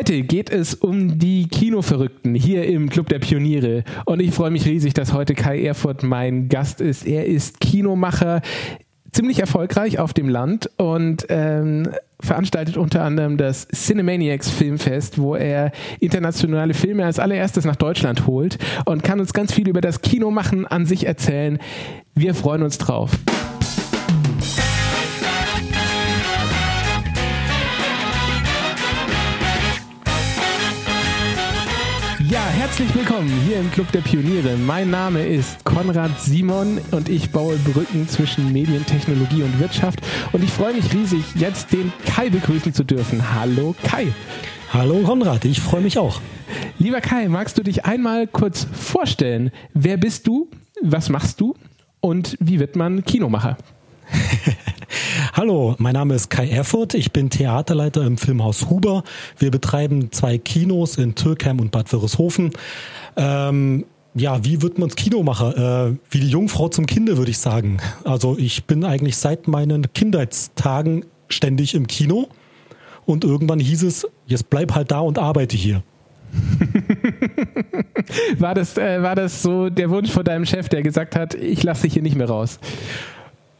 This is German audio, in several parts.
Heute geht es um die Kinoverrückten hier im Club der Pioniere. Und ich freue mich riesig, dass heute Kai Erfurt mein Gast ist. Er ist Kinomacher, ziemlich erfolgreich auf dem Land und ähm, veranstaltet unter anderem das Cinemaniacs Filmfest, wo er internationale Filme als allererstes nach Deutschland holt und kann uns ganz viel über das Kinomachen an sich erzählen. Wir freuen uns drauf. Herzlich willkommen hier im Club der Pioniere. Mein Name ist Konrad Simon und ich baue Brücken zwischen Medientechnologie und Wirtschaft. Und ich freue mich riesig, jetzt den Kai begrüßen zu dürfen. Hallo Kai. Hallo Konrad, ich freue mich auch. Lieber Kai, magst du dich einmal kurz vorstellen? Wer bist du? Was machst du? Und wie wird man Kinomacher? Hallo, mein Name ist Kai Erfurt. Ich bin Theaterleiter im Filmhaus Huber. Wir betreiben zwei Kinos in Türkheim und Bad Wörishofen. Ähm, ja, wie wird man Kinomacher? Äh, wie die Jungfrau zum Kinde, würde ich sagen. Also ich bin eigentlich seit meinen Kindheitstagen ständig im Kino. Und irgendwann hieß es, jetzt bleib halt da und arbeite hier. war, das, äh, war das so der Wunsch von deinem Chef, der gesagt hat, ich lasse dich hier nicht mehr raus?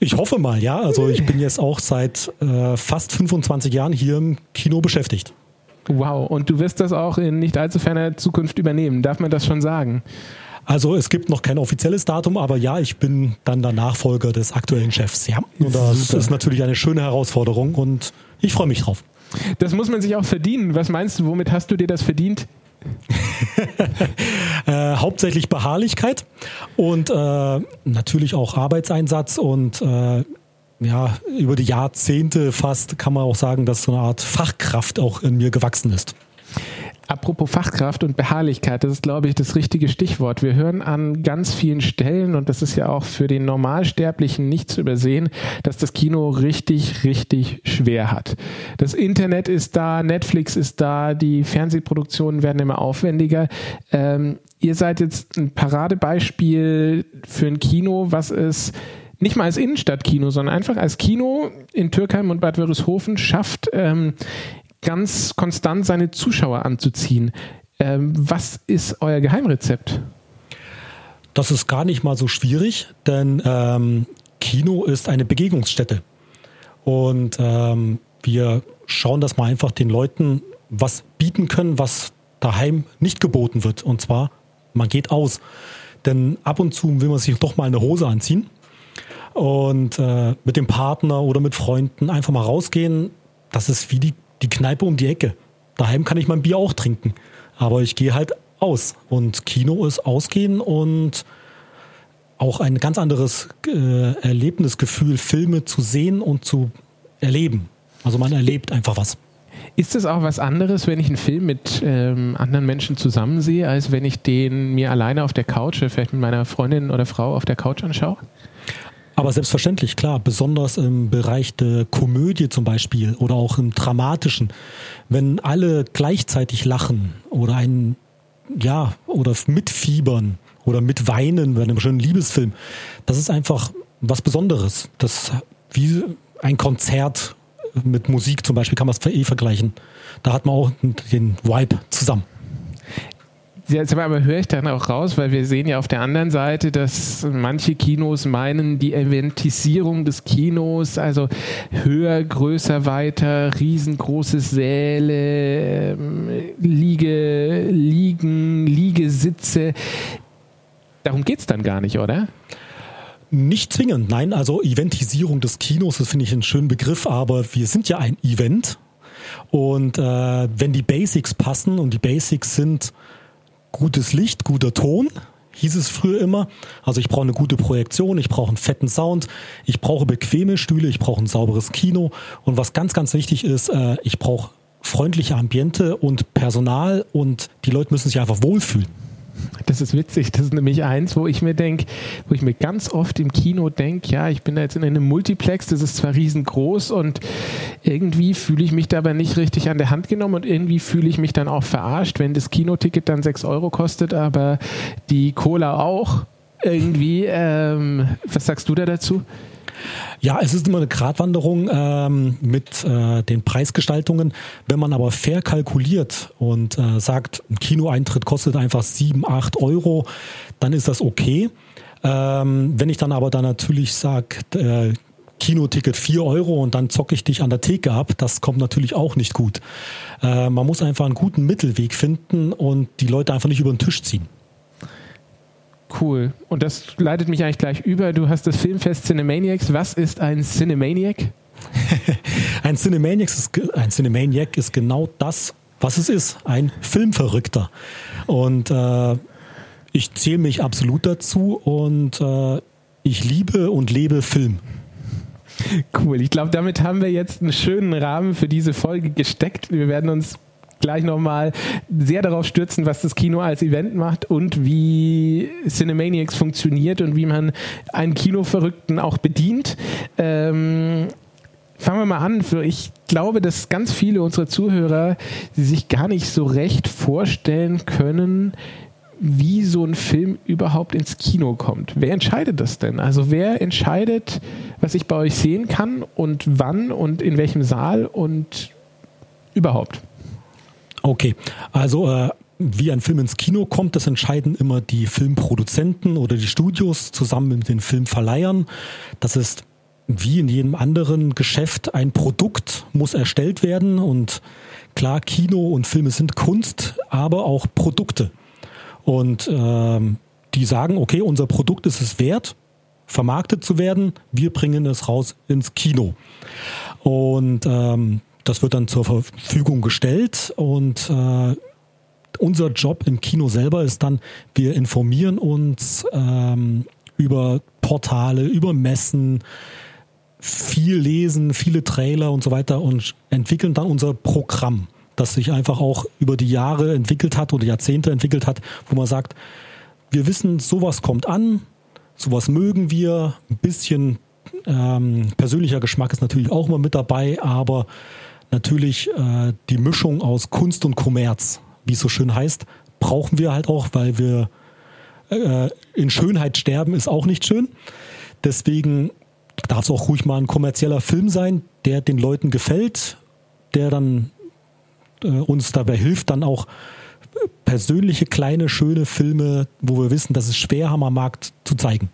Ich hoffe mal, ja. Also ich bin jetzt auch seit äh, fast 25 Jahren hier im Kino beschäftigt. Wow, und du wirst das auch in nicht allzu ferner Zukunft übernehmen. Darf man das schon sagen? Also es gibt noch kein offizielles Datum, aber ja, ich bin dann der Nachfolger des aktuellen Chefs. Ja, und das Super. ist natürlich eine schöne Herausforderung und ich freue mich drauf. Das muss man sich auch verdienen. Was meinst du, womit hast du dir das verdient? äh, hauptsächlich Beharrlichkeit und äh, natürlich auch Arbeitseinsatz und äh, ja, über die Jahrzehnte fast kann man auch sagen, dass so eine Art Fachkraft auch in mir gewachsen ist. Apropos Fachkraft und Beharrlichkeit, das ist, glaube ich, das richtige Stichwort. Wir hören an ganz vielen Stellen, und das ist ja auch für den Normalsterblichen nicht zu übersehen, dass das Kino richtig, richtig schwer hat. Das Internet ist da, Netflix ist da, die Fernsehproduktionen werden immer aufwendiger. Ähm, ihr seid jetzt ein Paradebeispiel für ein Kino, was es nicht mal als Innenstadtkino, sondern einfach als Kino in Türkheim und Bad Wörishofen schafft, ähm, ganz konstant seine Zuschauer anzuziehen. Ähm, was ist euer Geheimrezept? Das ist gar nicht mal so schwierig, denn ähm, Kino ist eine Begegnungsstätte. Und ähm, wir schauen, dass wir einfach den Leuten was bieten können, was daheim nicht geboten wird. Und zwar, man geht aus. Denn ab und zu will man sich doch mal eine Hose anziehen und äh, mit dem Partner oder mit Freunden einfach mal rausgehen. Das ist wie die die Kneipe um die Ecke. Daheim kann ich mein Bier auch trinken. Aber ich gehe halt aus. Und Kino ist ausgehen und auch ein ganz anderes äh, Erlebnisgefühl, Filme zu sehen und zu erleben. Also man erlebt einfach was. Ist es auch was anderes, wenn ich einen Film mit ähm, anderen Menschen zusammen sehe, als wenn ich den mir alleine auf der Couch, vielleicht mit meiner Freundin oder Frau auf der Couch anschaue? Aber selbstverständlich, klar, besonders im Bereich der Komödie zum Beispiel oder auch im Dramatischen, wenn alle gleichzeitig lachen oder ein, ja, oder mitfiebern oder mitweinen bei einem schönen Liebesfilm, das ist einfach was Besonderes. Das wie ein Konzert mit Musik zum Beispiel kann man es eh vergleichen. Da hat man auch den Vibe zusammen. Jetzt aber höre ich dann auch raus, weil wir sehen ja auf der anderen Seite, dass manche Kinos meinen, die Eventisierung des Kinos, also höher, größer, weiter, riesengroße Säle, ähm, Liege, Liegen, Liegesitze. Darum geht es dann gar nicht, oder? Nicht zwingend, nein. Also Eventisierung des Kinos, das finde ich einen schönen Begriff, aber wir sind ja ein Event. Und äh, wenn die Basics passen und die Basics sind gutes Licht, guter Ton, hieß es früher immer. Also ich brauche eine gute Projektion, ich brauche einen fetten Sound, ich brauche bequeme Stühle, ich brauche ein sauberes Kino und was ganz, ganz wichtig ist, äh, ich brauche freundliche Ambiente und Personal und die Leute müssen sich einfach wohlfühlen. Das ist witzig. Das ist nämlich eins, wo ich mir denke, wo ich mir ganz oft im Kino denke, ja, ich bin da jetzt in einem Multiplex, das ist zwar riesengroß und irgendwie fühle ich mich da aber nicht richtig an der Hand genommen und irgendwie fühle ich mich dann auch verarscht, wenn das Kinoticket dann 6 Euro kostet, aber die Cola auch irgendwie. Ähm, was sagst du da dazu? Ja, es ist immer eine Gratwanderung ähm, mit äh, den Preisgestaltungen. Wenn man aber fair kalkuliert und äh, sagt, ein Kinoeintritt kostet einfach sieben, acht Euro, dann ist das okay. Ähm, wenn ich dann aber dann natürlich sage, äh, Kinoticket 4 Euro und dann zocke ich dich an der Theke ab. Das kommt natürlich auch nicht gut. Äh, man muss einfach einen guten Mittelweg finden und die Leute einfach nicht über den Tisch ziehen. Cool. Und das leitet mich eigentlich gleich über. Du hast das Filmfest Cinemaniacs. Was ist ein Cinemaniac? ein, Cinemaniac ist, ein Cinemaniac ist genau das, was es ist. Ein Filmverrückter. Und äh, ich zähle mich absolut dazu und äh, ich liebe und lebe Film. Cool. Ich glaube, damit haben wir jetzt einen schönen Rahmen für diese Folge gesteckt. Wir werden uns gleich nochmal sehr darauf stürzen, was das Kino als Event macht und wie Cinemaniacs funktioniert und wie man einen Kinoverrückten auch bedient. Ähm, fangen wir mal an. Ich glaube, dass ganz viele unserer Zuhörer sich gar nicht so recht vorstellen können, wie so ein Film überhaupt ins Kino kommt. Wer entscheidet das denn? Also wer entscheidet, was ich bei euch sehen kann und wann und in welchem Saal und überhaupt? Okay, also äh, wie ein Film ins Kino kommt, das entscheiden immer die Filmproduzenten oder die Studios zusammen mit den Filmverleihern. Das ist wie in jedem anderen Geschäft ein Produkt muss erstellt werden und klar, Kino und Filme sind Kunst, aber auch Produkte. Und ähm, die sagen, okay, unser Produkt ist es wert, vermarktet zu werden. Wir bringen es raus ins Kino. Und ähm, das wird dann zur Verfügung gestellt und äh, unser Job im Kino selber ist dann, wir informieren uns ähm, über Portale, über Messen, viel lesen, viele Trailer und so weiter und entwickeln dann unser Programm das sich einfach auch über die Jahre entwickelt hat oder Jahrzehnte entwickelt hat, wo man sagt, wir wissen, sowas kommt an, sowas mögen wir, ein bisschen ähm, persönlicher Geschmack ist natürlich auch immer mit dabei, aber natürlich äh, die Mischung aus Kunst und Kommerz, wie es so schön heißt, brauchen wir halt auch, weil wir äh, in Schönheit sterben ist auch nicht schön. Deswegen darf es auch ruhig mal ein kommerzieller Film sein, der den Leuten gefällt, der dann äh, uns dabei hilft, dann auch persönliche, kleine, schöne Filme, wo wir wissen, dass es schwer haben am Markt zu zeigen.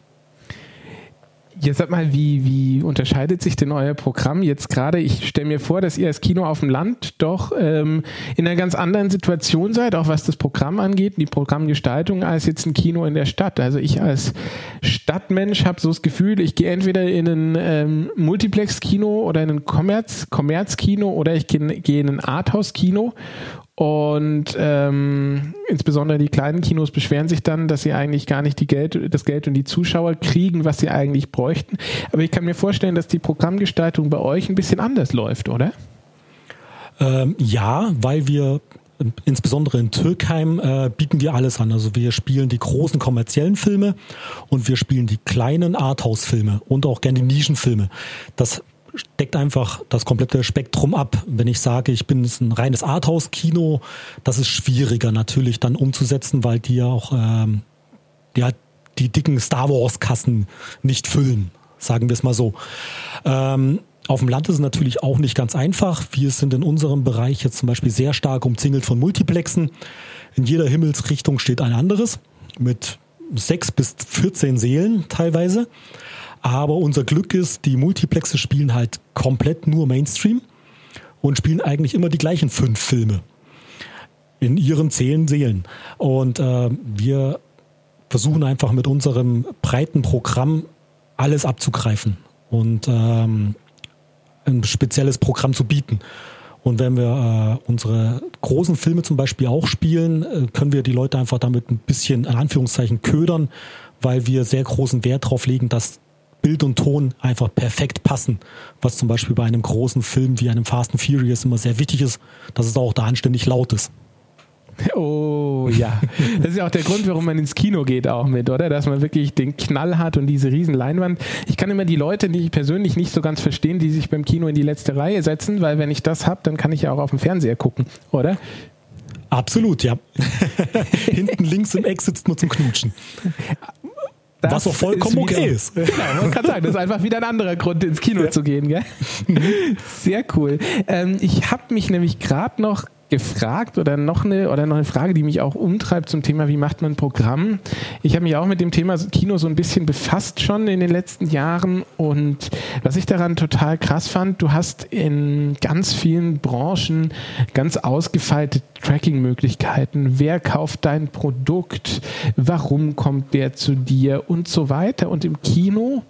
Jetzt sag mal, wie, wie unterscheidet sich denn euer Programm jetzt gerade? Ich stelle mir vor, dass ihr als Kino auf dem Land doch ähm, in einer ganz anderen Situation seid, auch was das Programm angeht, die Programmgestaltung, als jetzt ein Kino in der Stadt. Also ich als Stadtmensch habe so das Gefühl, ich gehe entweder in ein ähm, Multiplex-Kino oder in ein Kommerz, Kommerz-Kino oder ich gehe geh in ein Arthouse-Kino und ähm, insbesondere die kleinen Kinos beschweren sich dann, dass sie eigentlich gar nicht die Geld, das Geld und die Zuschauer kriegen, was sie eigentlich bräuchten. Aber ich kann mir vorstellen, dass die Programmgestaltung bei euch ein bisschen anders läuft, oder? Ähm, ja, weil wir insbesondere in Türkheim äh, bieten wir alles an. Also wir spielen die großen kommerziellen Filme und wir spielen die kleinen Arthouse-Filme und auch gerne die Nischenfilme. Das deckt einfach das komplette Spektrum ab. Wenn ich sage, ich bin ein reines Arthouse-Kino, das ist schwieriger natürlich dann umzusetzen, weil die ja auch ähm, ja, die dicken Star Wars-Kassen nicht füllen, sagen wir es mal so. Ähm, auf dem Land ist es natürlich auch nicht ganz einfach. Wir sind in unserem Bereich jetzt zum Beispiel sehr stark umzingelt von Multiplexen. In jeder Himmelsrichtung steht ein anderes mit sechs bis 14 Seelen teilweise. Aber unser Glück ist, die Multiplexe spielen halt komplett nur Mainstream und spielen eigentlich immer die gleichen fünf Filme in ihren zehn Seelen. Und äh, wir versuchen einfach mit unserem breiten Programm alles abzugreifen und ähm, ein spezielles Programm zu bieten. Und wenn wir äh, unsere großen Filme zum Beispiel auch spielen, äh, können wir die Leute einfach damit ein bisschen in Anführungszeichen ködern, weil wir sehr großen Wert darauf legen, dass Bild und Ton einfach perfekt passen. Was zum Beispiel bei einem großen Film wie einem Fast and Furious immer sehr wichtig ist, dass es auch da anständig laut ist. Oh ja, das ist ja auch der Grund, warum man ins Kino geht auch mit, oder? Dass man wirklich den Knall hat und diese riesen Leinwand. Ich kann immer die Leute, die ich persönlich nicht so ganz verstehen, die sich beim Kino in die letzte Reihe setzen, weil wenn ich das habe, dann kann ich ja auch auf dem Fernseher gucken, oder? Absolut, ja. Hinten links im Eck sitzt nur zum Knutschen. Das Was auch vollkommen ist wieder, okay ist. Genau, man kann sagen, das ist einfach wieder ein anderer Grund, ins Kino ja. zu gehen. Gell? Mhm. Sehr cool. Ähm, ich habe mich nämlich gerade noch gefragt oder noch eine oder noch eine Frage, die mich auch umtreibt zum Thema, wie macht man ein Programm? Ich habe mich auch mit dem Thema Kino so ein bisschen befasst schon in den letzten Jahren und was ich daran total krass fand, du hast in ganz vielen Branchen ganz ausgefeilte Tracking-Möglichkeiten. Wer kauft dein Produkt? Warum kommt der zu dir? Und so weiter. Und im Kino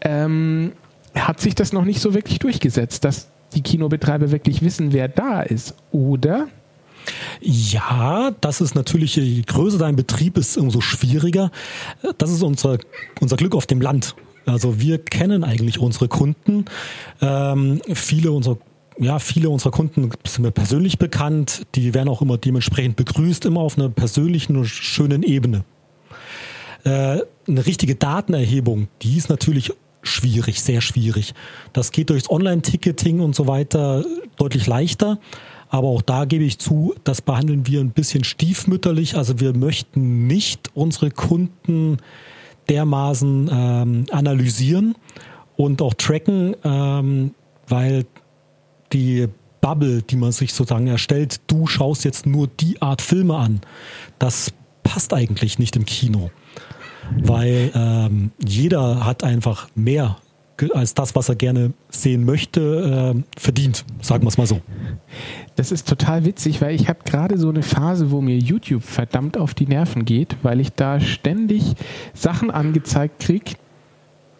ähm, hat sich das noch nicht so wirklich durchgesetzt, dass die Kinobetreiber wirklich wissen, wer da ist, oder? Ja, das ist natürlich, je größer dein Betrieb ist, umso schwieriger. Das ist unser, unser Glück auf dem Land. Also wir kennen eigentlich unsere Kunden. Ähm, viele unserer ja, viele unserer Kunden sind mir persönlich bekannt. Die werden auch immer dementsprechend begrüßt, immer auf einer persönlichen und schönen Ebene. Äh, eine richtige Datenerhebung, die ist natürlich schwierig, sehr schwierig. Das geht durchs Online-Ticketing und so weiter deutlich leichter. Aber auch da gebe ich zu, das behandeln wir ein bisschen stiefmütterlich. Also wir möchten nicht unsere Kunden dermaßen ähm, analysieren und auch tracken, ähm, weil die Bubble, die man sich sozusagen erstellt, du schaust jetzt nur die Art Filme an, das passt eigentlich nicht im Kino weil ähm, jeder hat einfach mehr als das, was er gerne sehen möchte, äh, verdient, sagen wir es mal so. Das ist total witzig, weil ich habe gerade so eine Phase, wo mir YouTube verdammt auf die Nerven geht, weil ich da ständig Sachen angezeigt kriege,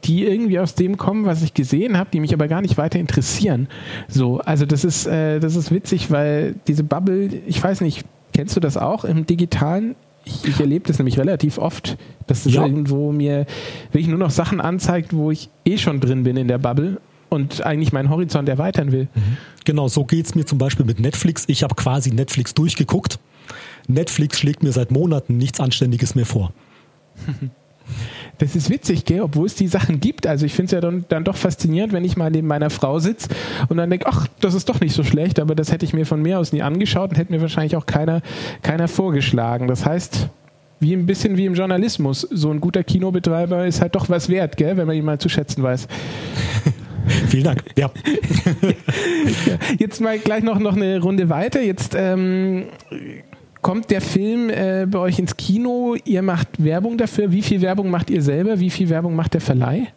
die irgendwie aus dem kommen, was ich gesehen habe, die mich aber gar nicht weiter interessieren. So, also das ist, äh, das ist witzig, weil diese Bubble, ich weiß nicht, kennst du das auch im Digitalen? Ich, ich erlebe das nämlich relativ oft, dass es ja. irgendwo mir wirklich nur noch Sachen anzeigt, wo ich eh schon drin bin in der Bubble und eigentlich meinen Horizont erweitern will. Mhm. Genau, so geht es mir zum Beispiel mit Netflix. Ich habe quasi Netflix durchgeguckt. Netflix schlägt mir seit Monaten nichts Anständiges mehr vor. Das ist witzig, gell? obwohl es die Sachen gibt. Also ich finde es ja dann, dann, doch faszinierend, wenn ich mal neben meiner Frau sitze und dann denke, ach, das ist doch nicht so schlecht, aber das hätte ich mir von mir aus nie angeschaut und hätte mir wahrscheinlich auch keiner, keiner vorgeschlagen. Das heißt, wie ein bisschen wie im Journalismus, so ein guter Kinobetreiber ist halt doch was wert, gell? wenn man ihn mal zu schätzen weiß. Vielen Dank. Ja. Jetzt mal gleich noch, noch eine Runde weiter. Jetzt ähm, kommt der Film äh, bei euch ins Kino, ihr macht Werbung dafür. Wie viel Werbung macht ihr selber? Wie viel Werbung macht der Verleih?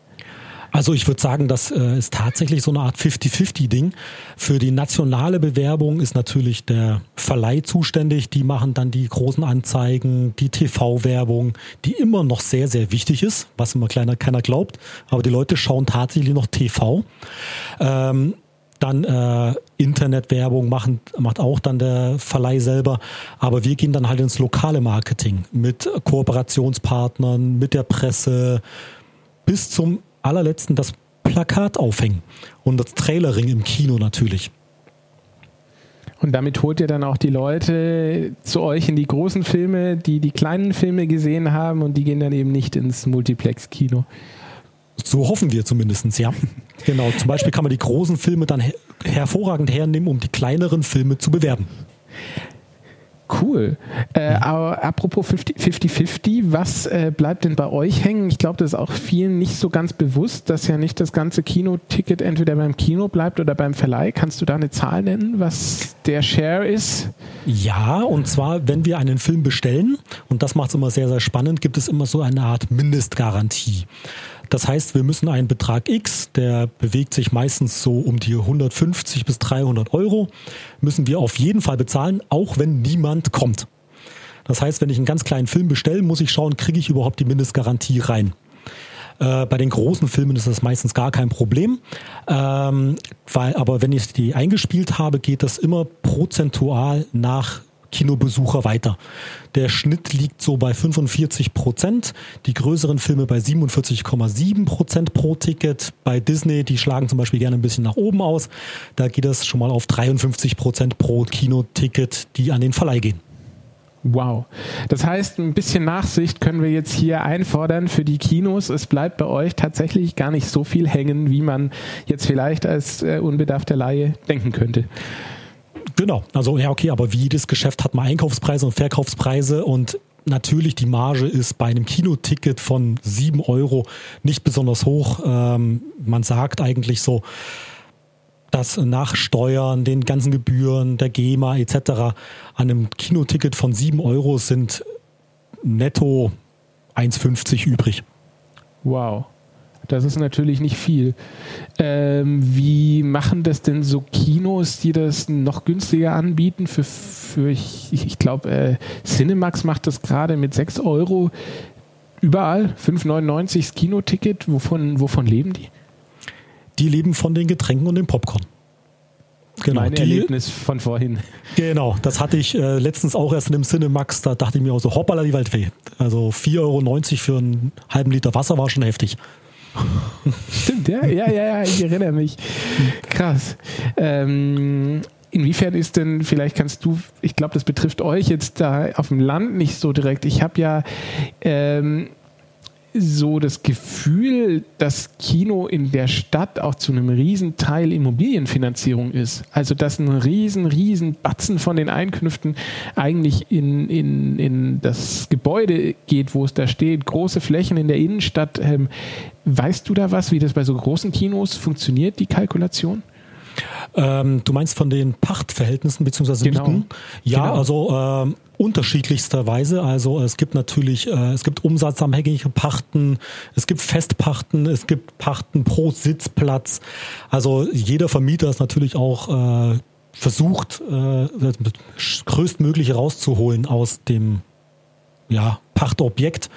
Also ich würde sagen, das äh, ist tatsächlich so eine Art 50-50-Ding. Für die nationale Bewerbung ist natürlich der Verleih zuständig. Die machen dann die großen Anzeigen, die TV-Werbung, die immer noch sehr, sehr wichtig ist, was immer kleiner keiner glaubt. Aber die Leute schauen tatsächlich noch TV. Ähm, dann äh, Internetwerbung machen, macht auch dann der Verleih selber. Aber wir gehen dann halt ins lokale Marketing mit Kooperationspartnern, mit der Presse, bis zum allerletzten das Plakat aufhängen und das Trailering im Kino natürlich. Und damit holt ihr dann auch die Leute zu euch in die großen Filme, die die kleinen Filme gesehen haben und die gehen dann eben nicht ins Multiplex-Kino. So hoffen wir zumindest, ja. Genau, zum Beispiel kann man die großen Filme dann her hervorragend hernehmen, um die kleineren Filme zu bewerben. Cool. Äh, aber apropos 50-50, was äh, bleibt denn bei euch hängen? Ich glaube, das ist auch vielen nicht so ganz bewusst, dass ja nicht das ganze Kinoticket entweder beim Kino bleibt oder beim Verleih. Kannst du da eine Zahl nennen, was der Share ist? Ja, und zwar, wenn wir einen Film bestellen, und das macht es immer sehr, sehr spannend, gibt es immer so eine Art Mindestgarantie. Das heißt, wir müssen einen Betrag X, der bewegt sich meistens so um die 150 bis 300 Euro, müssen wir auf jeden Fall bezahlen, auch wenn niemand kommt. Das heißt, wenn ich einen ganz kleinen Film bestelle, muss ich schauen, kriege ich überhaupt die Mindestgarantie rein. Äh, bei den großen Filmen ist das meistens gar kein Problem, ähm, weil, aber wenn ich die eingespielt habe, geht das immer prozentual nach Kinobesucher weiter. Der Schnitt liegt so bei 45 Prozent, die größeren Filme bei 47,7 Prozent pro Ticket. Bei Disney, die schlagen zum Beispiel gerne ein bisschen nach oben aus. Da geht das schon mal auf 53 Prozent pro Kinoticket, die an den Verleih gehen. Wow. Das heißt, ein bisschen Nachsicht können wir jetzt hier einfordern für die Kinos. Es bleibt bei euch tatsächlich gar nicht so viel hängen, wie man jetzt vielleicht als äh, unbedarfter Laie denken könnte. Genau, also ja, okay, aber wie jedes Geschäft hat man Einkaufspreise und Verkaufspreise und natürlich, die Marge ist bei einem Kinoticket von 7 Euro nicht besonders hoch. Ähm, man sagt eigentlich so, dass nach Steuern, den ganzen Gebühren, der GEMA etc. an einem Kinoticket von 7 Euro sind netto 1,50 übrig. Wow. Das ist natürlich nicht viel. Ähm, wie machen das denn so Kinos, die das noch günstiger anbieten? Für, für ich, ich glaube, äh, Cinemax macht das gerade mit 6 Euro überall. 5,99 das Kinoticket. Wovon, wovon leben die? Die leben von den Getränken und dem Popcorn. Genau, mein die, Erlebnis von vorhin. Genau, das hatte ich äh, letztens auch erst in dem Cinemax, da dachte ich mir auch so, hoppala die Waldfee. Also 4,90 Euro für einen halben Liter Wasser war schon heftig. Stimmt, ja, ja, ja, ja, ich erinnere mich. Krass. Ähm, inwiefern ist denn, vielleicht kannst du, ich glaube, das betrifft euch jetzt da auf dem Land nicht so direkt. Ich habe ja ähm, so das Gefühl, dass Kino in der Stadt auch zu einem Riesenteil Immobilienfinanzierung ist. Also dass ein riesen, riesen Batzen von den Einkünften eigentlich in, in, in das Gebäude geht, wo es da steht, große Flächen in der Innenstadt. Ähm, weißt du da was, wie das bei so großen Kinos funktioniert, die Kalkulation? Ähm, du meinst von den Pachtverhältnissen bzw. Genau. Mieten? Ja, genau. also ähm, unterschiedlichster Weise. Also es gibt natürlich, äh, es gibt umsatzabhängige Pachten, es gibt Festpachten, es gibt Pachten pro Sitzplatz. Also jeder Vermieter ist natürlich auch äh, versucht, äh, größtmögliche rauszuholen aus dem ja, Pachtobjekt,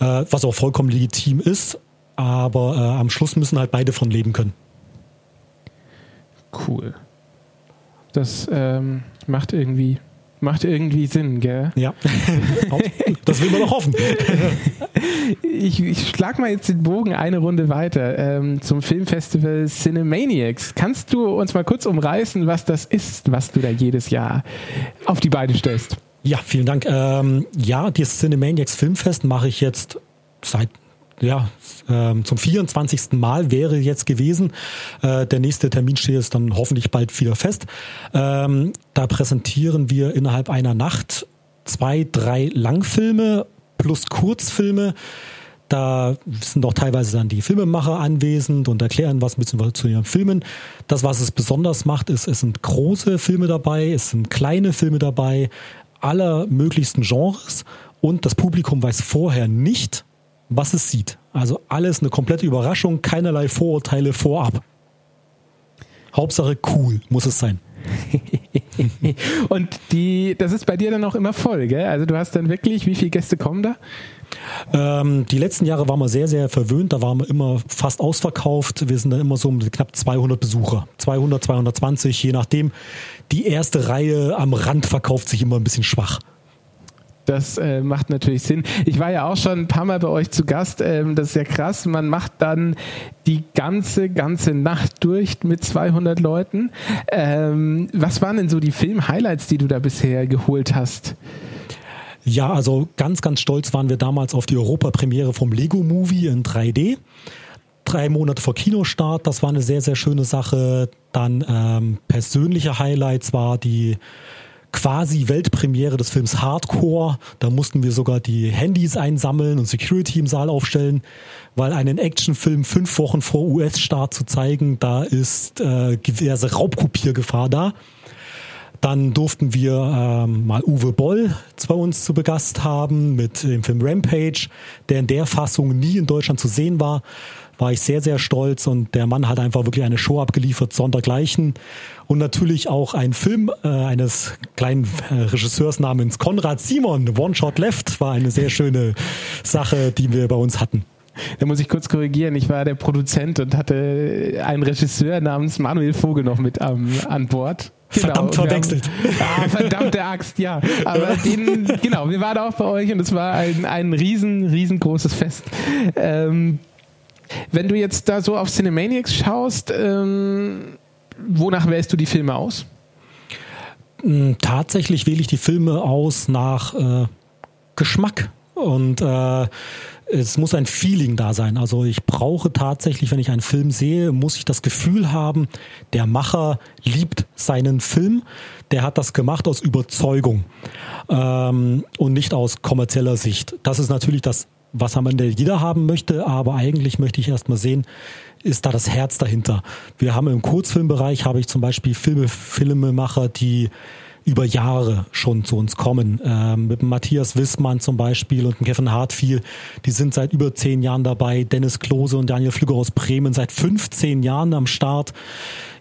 äh, was auch vollkommen legitim ist. Aber äh, am Schluss müssen halt beide von leben können. Cool. Das ähm, macht irgendwie Macht irgendwie Sinn, gell? Ja. das will man doch hoffen. ich, ich schlag mal jetzt den Bogen eine Runde weiter ähm, zum Filmfestival Cinemaniacs. Kannst du uns mal kurz umreißen, was das ist, was du da jedes Jahr auf die Beine stellst? Ja, vielen Dank. Ähm, ja, das Cinemaniacs Filmfest mache ich jetzt seit ja, ähm, zum 24. Mal wäre jetzt gewesen. Äh, der nächste Termin steht jetzt dann hoffentlich bald wieder fest. Ähm, da präsentieren wir innerhalb einer Nacht zwei, drei Langfilme plus Kurzfilme. Da sind auch teilweise dann die Filmemacher anwesend und erklären was ein bisschen zu ihren Filmen. Das, was es besonders macht, ist, es sind große Filme dabei, es sind kleine Filme dabei, aller möglichsten Genres und das Publikum weiß vorher nicht, was es sieht. Also alles eine komplette Überraschung, keinerlei Vorurteile vorab. Hauptsache cool muss es sein. und die, das ist bei dir dann auch immer voll, gell? Also du hast dann wirklich, wie viele Gäste kommen da? Ähm, die letzten Jahre waren wir sehr, sehr verwöhnt. Da waren wir immer fast ausverkauft. Wir sind dann immer so um knapp 200 Besucher. 200, 220, je nachdem. Die erste Reihe am Rand verkauft sich immer ein bisschen schwach. Das äh, macht natürlich Sinn. Ich war ja auch schon ein paar Mal bei euch zu Gast. Ähm, das ist ja krass. Man macht dann die ganze, ganze Nacht durch mit 200 Leuten. Ähm, was waren denn so die Film-Highlights, die du da bisher geholt hast? Ja, also ganz, ganz stolz waren wir damals auf die Europapremiere vom Lego Movie in 3D. Drei Monate vor Kinostart, das war eine sehr, sehr schöne Sache. Dann ähm, persönliche Highlights war die quasi Weltpremiere des Films Hardcore. Da mussten wir sogar die Handys einsammeln und Security im Saal aufstellen, weil einen Actionfilm fünf Wochen vor US-Start zu zeigen, da ist äh, diverse Raubkopiergefahr da. Dann durften wir ähm, mal Uwe Boll bei uns zu Begast haben mit dem Film Rampage, der in der Fassung nie in Deutschland zu sehen war war ich sehr, sehr stolz und der Mann hat einfach wirklich eine Show abgeliefert, sondergleichen. Und natürlich auch ein Film äh, eines kleinen äh, Regisseurs namens Konrad Simon, One Shot Left, war eine sehr schöne Sache, die wir bei uns hatten. Da muss ich kurz korrigieren. Ich war der Produzent und hatte einen Regisseur namens Manuel Vogel noch mit ähm, an Bord. Genau, Verdammt verwechselt. Haben, ah, verdammte Axt, ja. Aber den, genau, wir waren auch bei euch und es war ein, ein riesen, riesengroßes Fest. Ähm, wenn du jetzt da so auf Cinemaniacs schaust, ähm, wonach wählst du die Filme aus? Hm, tatsächlich wähle ich die Filme aus nach äh, Geschmack. Und äh, es muss ein Feeling da sein. Also ich brauche tatsächlich, wenn ich einen Film sehe, muss ich das Gefühl haben, der Macher liebt seinen Film. Der hat das gemacht aus Überzeugung ähm, und nicht aus kommerzieller Sicht. Das ist natürlich das, was am Ende jeder haben möchte, aber eigentlich möchte ich erstmal sehen, ist da das Herz dahinter. Wir haben im Kurzfilmbereich, habe ich zum Beispiel Filme, Filmemacher, die über Jahre schon zu uns kommen. Ähm, mit Matthias Wissmann zum Beispiel und Kevin Hartfiel, die sind seit über zehn Jahren dabei. Dennis Klose und Daniel Flügger aus Bremen seit 15 Jahren am Start.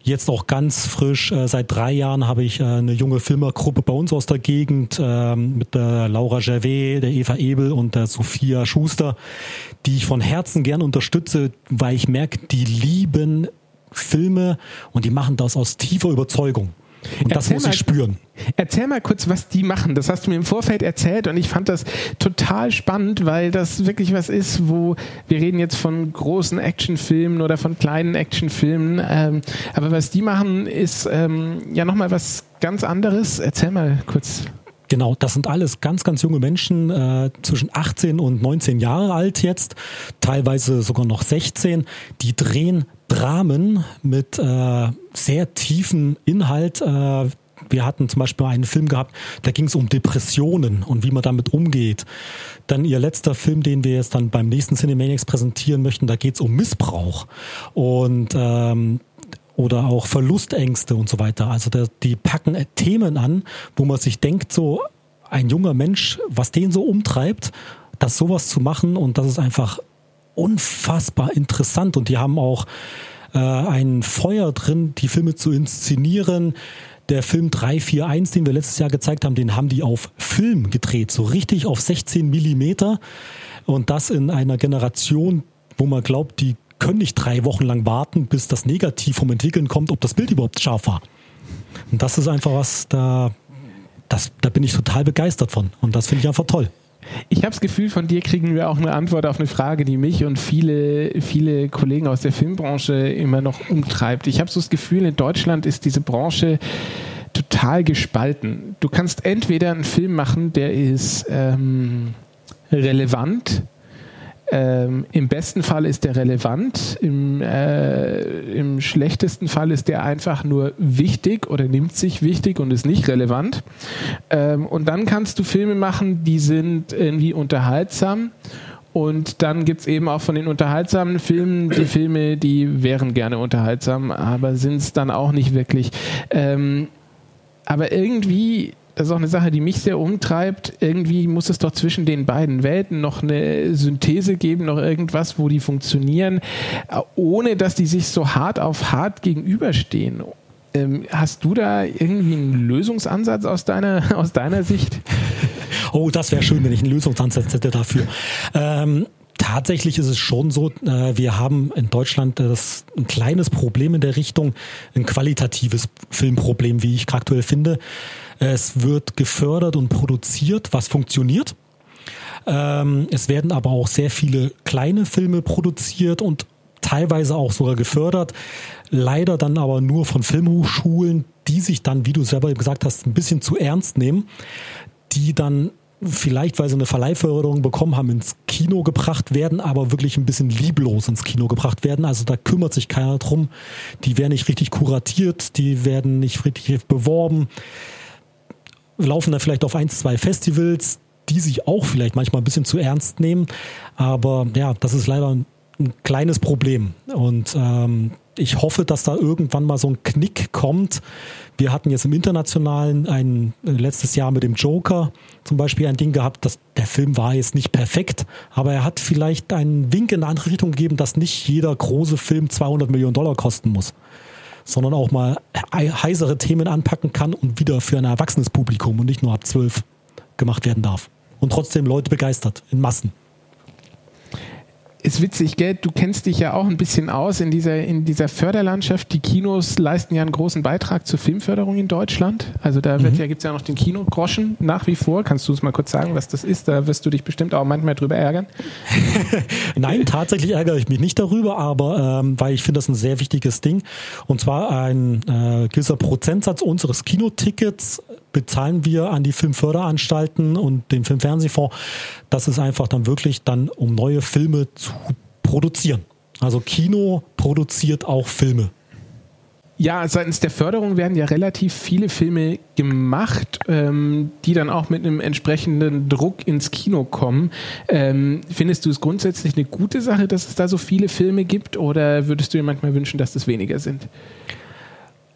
Jetzt auch ganz frisch, äh, seit drei Jahren habe ich äh, eine junge Filmergruppe bei uns aus der Gegend äh, mit der Laura Gervais, der Eva Ebel und der Sophia Schuster, die ich von Herzen gern unterstütze, weil ich merke, die lieben Filme und die machen das aus tiefer Überzeugung. Und das muss ich spüren. Erzähl mal kurz, was die machen. Das hast du mir im Vorfeld erzählt und ich fand das total spannend, weil das wirklich was ist, wo wir reden jetzt von großen Actionfilmen oder von kleinen Actionfilmen. Ähm, aber was die machen, ist ähm, ja nochmal was ganz anderes. Erzähl mal kurz. Genau, das sind alles ganz, ganz junge Menschen, äh, zwischen 18 und 19 Jahre alt jetzt, teilweise sogar noch 16. Die drehen Dramen mit äh, sehr tiefen Inhalt. Äh, wir hatten zum Beispiel einen Film gehabt, da ging es um Depressionen und wie man damit umgeht. Dann ihr letzter Film, den wir jetzt dann beim nächsten Cinemaniacs präsentieren möchten, da geht es um Missbrauch und ähm, oder auch Verlustängste und so weiter. Also da, die packen Themen an, wo man sich denkt, so ein junger Mensch, was den so umtreibt, das sowas zu machen und das ist einfach unfassbar interessant und die haben auch äh, ein Feuer drin, die Filme zu inszenieren. Der Film 341, den wir letztes Jahr gezeigt haben, den haben die auf Film gedreht, so richtig auf 16 Millimeter und das in einer Generation, wo man glaubt, die können nicht drei Wochen lang warten, bis das Negativ vom Entwickeln kommt, ob das Bild überhaupt scharf war. Und das ist einfach was, da, das, da bin ich total begeistert von. Und das finde ich einfach toll. Ich habe das Gefühl, von dir kriegen wir auch eine Antwort auf eine Frage, die mich und viele, viele Kollegen aus der Filmbranche immer noch umtreibt. Ich habe so das Gefühl, in Deutschland ist diese Branche total gespalten. Du kannst entweder einen Film machen, der ist ähm, relevant, ähm, Im besten Fall ist der relevant, im, äh, im schlechtesten Fall ist der einfach nur wichtig oder nimmt sich wichtig und ist nicht relevant. Ähm, und dann kannst du Filme machen, die sind irgendwie unterhaltsam. Und dann gibt es eben auch von den unterhaltsamen Filmen die Filme, die wären gerne unterhaltsam, aber sind es dann auch nicht wirklich. Ähm, aber irgendwie das ist auch eine Sache, die mich sehr umtreibt. Irgendwie muss es doch zwischen den beiden Welten noch eine Synthese geben, noch irgendwas, wo die funktionieren, ohne dass die sich so hart auf hart gegenüberstehen. Ähm, hast du da irgendwie einen Lösungsansatz aus deiner, aus deiner Sicht? Oh, das wäre schön, wenn ich einen Lösungsansatz hätte dafür. Ähm, tatsächlich ist es schon so, äh, wir haben in Deutschland das, ein kleines Problem in der Richtung, ein qualitatives Filmproblem, wie ich aktuell finde. Es wird gefördert und produziert, was funktioniert. Ähm, es werden aber auch sehr viele kleine Filme produziert und teilweise auch sogar gefördert. Leider dann aber nur von Filmhochschulen, die sich dann, wie du selber gesagt hast, ein bisschen zu ernst nehmen, die dann vielleicht, weil sie eine Verleihförderung bekommen haben, ins Kino gebracht werden, aber wirklich ein bisschen lieblos ins Kino gebracht werden. Also da kümmert sich keiner drum. Die werden nicht richtig kuratiert, die werden nicht richtig beworben laufen da vielleicht auf ein, zwei Festivals, die sich auch vielleicht manchmal ein bisschen zu ernst nehmen. Aber ja, das ist leider ein, ein kleines Problem. Und ähm, ich hoffe, dass da irgendwann mal so ein Knick kommt. Wir hatten jetzt im Internationalen ein letztes Jahr mit dem Joker zum Beispiel ein Ding gehabt, dass der Film war jetzt nicht perfekt, aber er hat vielleicht einen Wink in eine andere Richtung gegeben, dass nicht jeder große Film 200 Millionen Dollar kosten muss sondern auch mal heisere Themen anpacken kann und wieder für ein erwachsenes Publikum und nicht nur ab zwölf gemacht werden darf. Und trotzdem Leute begeistert, in Massen. Ist witzig, gell? Du kennst dich ja auch ein bisschen aus in dieser, in dieser Förderlandschaft. Die Kinos leisten ja einen großen Beitrag zur Filmförderung in Deutschland. Also da wird mhm. ja, gibt's ja noch den Kinogroschen nach wie vor. Kannst du uns mal kurz sagen, was das ist? Da wirst du dich bestimmt auch manchmal drüber ärgern. Nein, tatsächlich ärgere ich mich nicht darüber, aber ähm, weil ich finde das ein sehr wichtiges Ding. Und zwar ein äh, gewisser Prozentsatz unseres Kinotickets bezahlen wir an die Filmförderanstalten und den Filmfernsehfonds. Das ist einfach dann wirklich dann, um neue Filme zu produzieren. Also Kino produziert auch Filme. Ja, seitens der Förderung werden ja relativ viele Filme gemacht, ähm, die dann auch mit einem entsprechenden Druck ins Kino kommen. Ähm, findest du es grundsätzlich eine gute Sache, dass es da so viele Filme gibt oder würdest du dir manchmal wünschen, dass es weniger sind?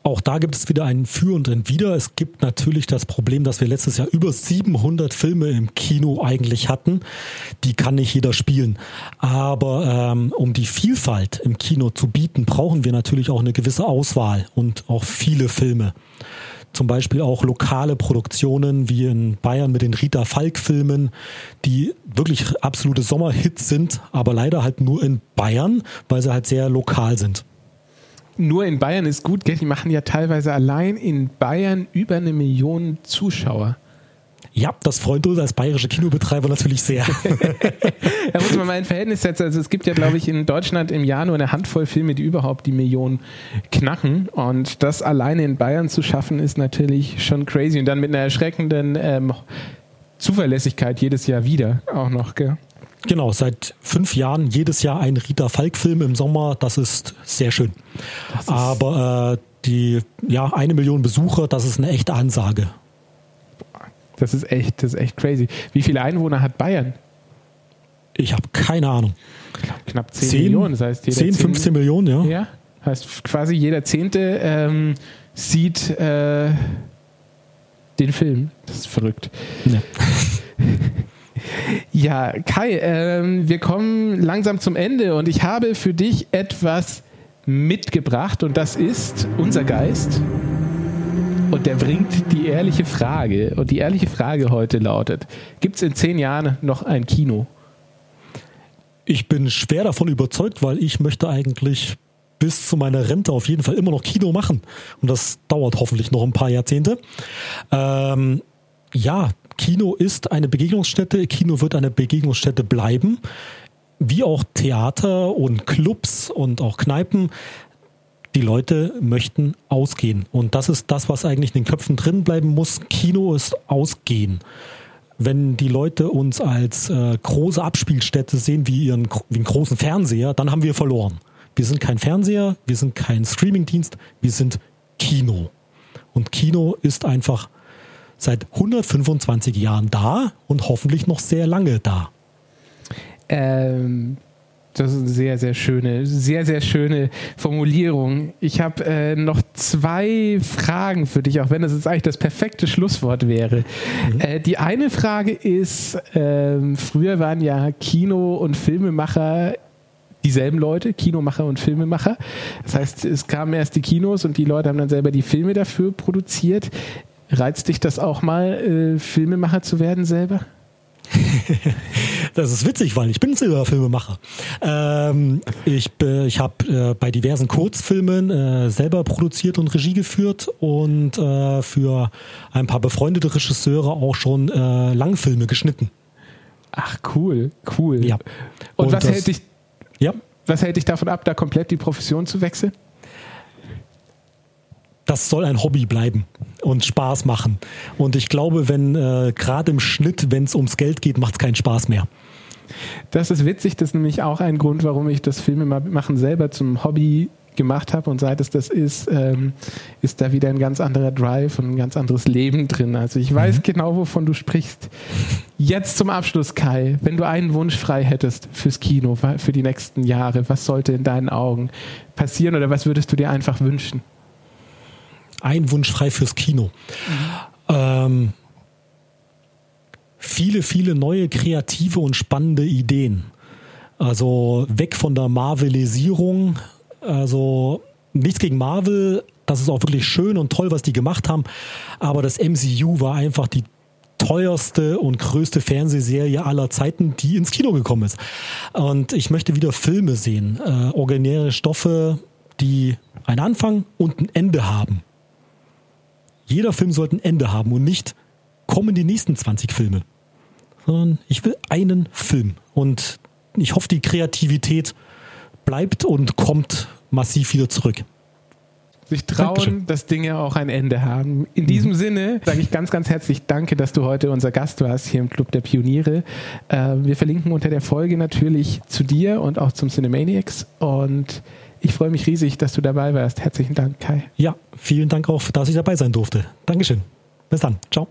Auch da gibt es wieder einen Für und ein Wider. Es gibt natürlich das Problem, dass wir letztes Jahr über 700 Filme im Kino eigentlich hatten. Die kann nicht jeder spielen. Aber ähm, um die Vielfalt im Kino zu bieten, brauchen wir natürlich auch eine gewisse Auswahl und auch viele Filme. Zum Beispiel auch lokale Produktionen wie in Bayern mit den Rita Falk-Filmen, die wirklich absolute Sommerhits sind, aber leider halt nur in Bayern, weil sie halt sehr lokal sind nur in Bayern ist gut, gell? Die machen ja teilweise allein in Bayern über eine Million Zuschauer. Ja, das freut uns als bayerische Kinobetreiber natürlich sehr. da muss man mal ein Verhältnis setzen. Also es gibt ja, glaube ich, in Deutschland im Jahr nur eine Handvoll Filme, die überhaupt die Million knacken. Und das alleine in Bayern zu schaffen, ist natürlich schon crazy. Und dann mit einer erschreckenden ähm, Zuverlässigkeit jedes Jahr wieder auch noch, gell? Genau, seit fünf Jahren jedes Jahr ein Rita Falk-Film im Sommer. Das ist sehr schön. Ist Aber äh, die ja eine Million Besucher, das ist eine echte Ansage. Das ist echt, das ist echt crazy. Wie viele Einwohner hat Bayern? Ich habe keine Ahnung. Knapp 10, 10 Millionen. Das heißt, jeder 10, 15 Millionen, ja. Ja, heißt quasi jeder Zehnte ähm, sieht äh, den Film. Das ist verrückt. Ja. Ja, Kai, ähm, wir kommen langsam zum Ende und ich habe für dich etwas mitgebracht und das ist unser Geist. Und der bringt die ehrliche Frage. Und die ehrliche Frage heute lautet: Gibt es in zehn Jahren noch ein Kino? Ich bin schwer davon überzeugt, weil ich möchte eigentlich bis zu meiner Rente auf jeden Fall immer noch Kino machen. Und das dauert hoffentlich noch ein paar Jahrzehnte. Ähm, ja, Kino ist eine Begegnungsstätte, Kino wird eine Begegnungsstätte bleiben, wie auch Theater und Clubs und auch Kneipen. Die Leute möchten ausgehen. Und das ist das, was eigentlich in den Köpfen drin bleiben muss. Kino ist ausgehen. Wenn die Leute uns als äh, große Abspielstätte sehen, wie, ihren, wie einen großen Fernseher, dann haben wir verloren. Wir sind kein Fernseher, wir sind kein Streamingdienst, wir sind Kino. Und Kino ist einfach seit 125 Jahren da und hoffentlich noch sehr lange da. Ähm, das ist eine sehr, sehr schöne, sehr, sehr schöne Formulierung. Ich habe äh, noch zwei Fragen für dich, auch wenn das jetzt eigentlich das perfekte Schlusswort wäre. Mhm. Äh, die eine Frage ist, äh, früher waren ja Kino- und Filmemacher dieselben Leute, Kinomacher und Filmemacher. Das heißt, es kamen erst die Kinos und die Leute haben dann selber die Filme dafür produziert. Reizt dich das auch mal, äh, Filmemacher zu werden selber? das ist witzig, weil ich bin selber Filmemacher. Ähm, ich ich habe äh, bei diversen Kurzfilmen äh, selber produziert und Regie geführt und äh, für ein paar befreundete Regisseure auch schon äh, Langfilme geschnitten. Ach cool, cool. Ja. Und, und was das, hält dich? Ja. Was hält dich davon ab, da komplett die Profession zu wechseln? Das soll ein Hobby bleiben und Spaß machen. Und ich glaube, wenn äh, gerade im Schnitt, wenn es ums Geld geht, macht es keinen Spaß mehr. Das ist witzig, das ist nämlich auch ein Grund, warum ich das Filmemachen selber zum Hobby gemacht habe und seit es das ist, ähm, ist da wieder ein ganz anderer Drive und ein ganz anderes Leben drin. Also ich weiß mhm. genau, wovon du sprichst. Jetzt zum Abschluss, Kai, wenn du einen Wunsch frei hättest fürs Kino, für die nächsten Jahre, was sollte in deinen Augen passieren oder was würdest du dir einfach wünschen? Ein Wunsch frei fürs Kino. Mhm. Ähm, viele, viele neue kreative und spannende Ideen. Also weg von der Marvelisierung. Also nichts gegen Marvel. Das ist auch wirklich schön und toll, was die gemacht haben. Aber das MCU war einfach die teuerste und größte Fernsehserie aller Zeiten, die ins Kino gekommen ist. Und ich möchte wieder Filme sehen, äh, originäre Stoffe, die einen Anfang und ein Ende haben. Jeder Film sollte ein Ende haben und nicht kommen die nächsten 20 Filme. Sondern ich will einen Film. Und ich hoffe, die Kreativität bleibt und kommt massiv wieder zurück sich trauen, Dankeschön. dass Dinge auch ein Ende haben. In diesem mhm. Sinne sage ich ganz, ganz herzlich Danke, dass du heute unser Gast warst hier im Club der Pioniere. Äh, wir verlinken unter der Folge natürlich zu dir und auch zum Cinemaniacs und ich freue mich riesig, dass du dabei warst. Herzlichen Dank, Kai. Ja, vielen Dank auch, dass ich dabei sein durfte. Dankeschön. Bis dann. Ciao.